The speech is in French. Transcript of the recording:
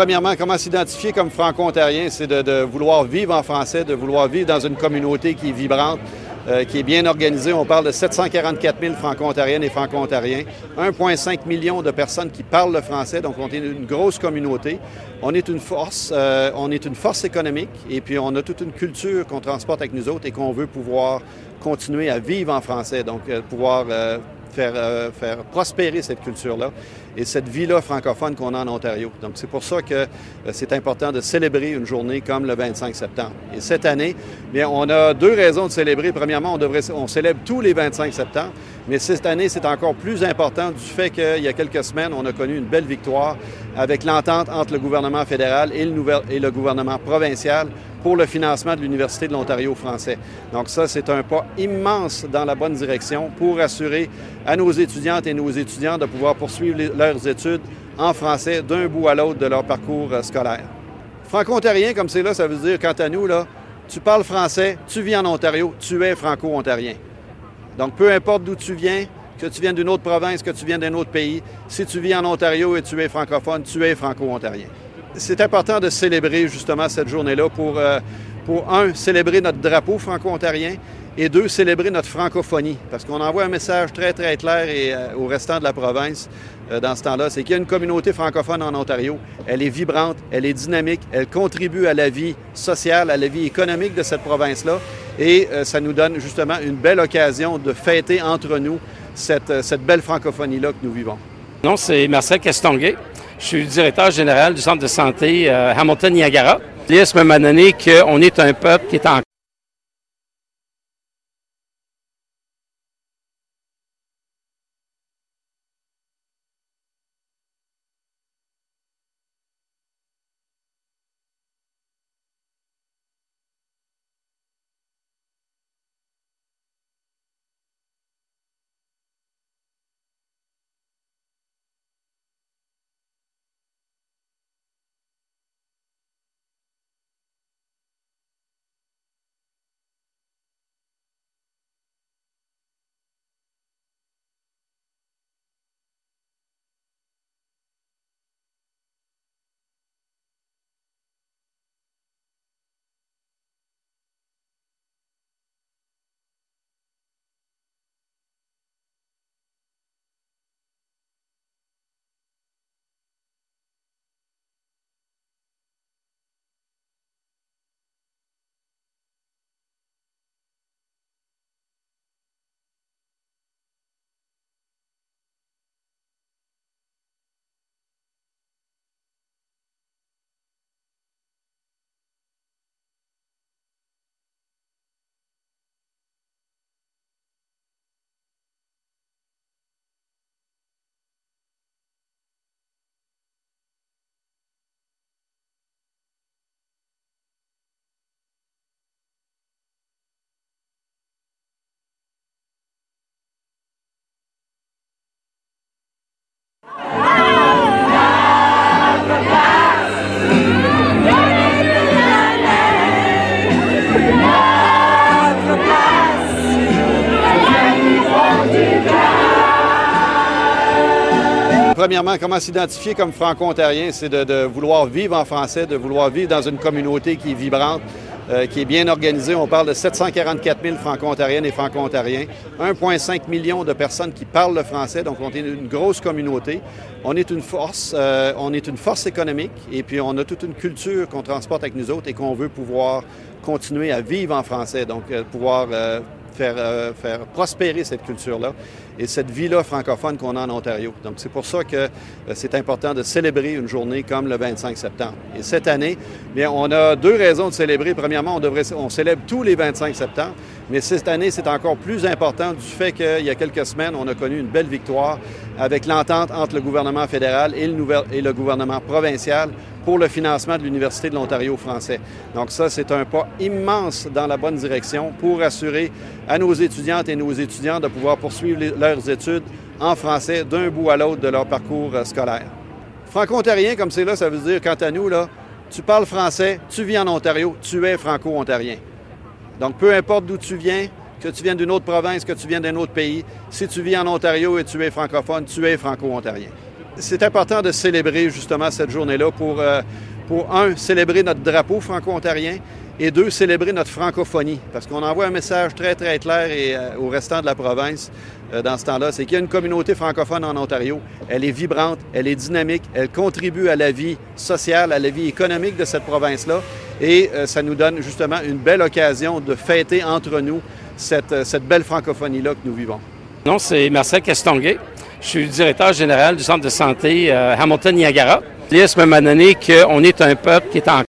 Premièrement, comment s'identifier comme franco-ontarien, c'est de, vouloir vivre en français, de vouloir vivre dans une communauté qui est vibrante, euh, qui est bien organisée. On parle de 744 000 franco-ontariennes et franco-ontariens, 1,5 million de personnes qui parlent le français, donc on est une grosse communauté. On est une force, euh, on est une force économique, et puis on a toute une culture qu'on transporte avec nous autres et qu'on veut pouvoir continuer à vivre en français, donc euh, pouvoir faire, faire prospérer cette culture-là et cette vie-là francophone qu'on a en Ontario. Donc, c'est pour ça que euh, c'est important de célébrer une journée comme le 25 septembre. Et cette année, bien, on a deux raisons de célébrer. Premièrement, on, célèbre tous les 25 septembre, mais cette année, c'est encore plus important du fait qu'il y a quelques semaines, on a connu une belle victoire avec l'entente entre le gouvernement fédéral et le, et le gouvernement provincial pour le financement de l'Université de l'Ontario français. Donc ça, c'est un pas immense dans la bonne direction pour assurer à nos étudiantes et nos étudiants de pouvoir poursuivre leurs études en français d'un bout à l'autre de leur parcours euh, scolaire. Franco-ontarien, comme c'est là, ça veut dire, quant à nous, là, tu parles français, tu vis en Ontario, tu es franco-ontarien. Donc, peu importe d'où tu viens, que tu viennes d'une autre province, que tu viennes d'un autre pays, si tu vis en Ontario et tu es francophone, tu es franco-ontarien c'est important de célébrer justement cette journée-là pour, euh, pour, un, célébrer notre drapeau franco-ontarien et deux, célébrer notre francophonie. Parce qu'on envoie un message très, très clair euh, au restant de la province euh, dans ce temps-là, c'est qu'il y a une communauté francophone en Ontario. Elle est vibrante, elle est dynamique, elle contribue à la vie sociale, à la vie économique de cette province-là. Et ça nous donne justement une belle occasion de fêter entre nous cette, belle francophonie-là que nous vivons. Non, c'est Marcel Castonguay. Je suis directeur général du centre de santé euh, Hamilton-Niagara. L'ISM m'a donné qu'on est un peuple qui est en Premièrement, comment s'identifier comme franco-ontarien, c'est de, vouloir vivre en français, de vouloir vivre dans une communauté qui est vibrante, euh, qui est bien organisée. On parle de 744 000 franco-ontariennes et franco-ontariens, 1,5 million de personnes qui parlent le français, donc on est une grosse communauté. On est une force, euh, on est une force économique, et puis on a toute une culture qu'on transporte avec nous autres et qu'on veut pouvoir continuer à vivre en français, donc euh, pouvoir faire, faire prospérer cette culture-là et cette vie-là francophone qu'on a en Ontario. Donc, c'est pour ça que euh, c'est important de célébrer une journée comme le 25 septembre. Et cette année, bien, on a deux raisons de célébrer. Premièrement, on, devrait, on célèbre tous les 25 septembre, mais cette année, c'est encore plus important du fait qu'il y a quelques semaines, on a connu une belle victoire avec l'entente entre le gouvernement fédéral et le, gouvernement provincial pour le financement de l'Université de l'Ontario français. Donc ça, c'est un pas immense dans la bonne direction pour assurer à nos étudiantes et nos étudiants de pouvoir poursuivre leurs études en français d'un bout à l'autre de leur parcours euh, scolaire. Franco-ontarien, comme c'est là, ça veut dire, quant à nous, là, tu parles français, tu vis en Ontario, tu es franco-ontarien. Donc, peu importe d'où tu viens, que tu viennes d'une autre province, que tu viennes d'un autre pays, si tu vis en Ontario et tu es francophone, tu es franco-ontarien c'est important de célébrer justement cette journée-là pour, euh, pour, un, célébrer notre drapeau franco-ontarien et deux, célébrer notre francophonie. Parce qu'on envoie un message très, très clair et, euh, au restant de la province euh, dans ce temps-là, c'est qu'il y a une communauté francophone en Ontario. Elle est vibrante, elle est dynamique, elle contribue à la vie sociale, à la vie économique de cette province-là. Et ça nous donne justement une belle occasion de fêter entre nous cette, euh, cette belle francophonie-là que nous vivons. Non, c'est Marcel Castonguay. Je suis directeur général du centre de santé euh, Hamilton-Niagara. L'ISM m'a donné qu'on est un peuple qui est en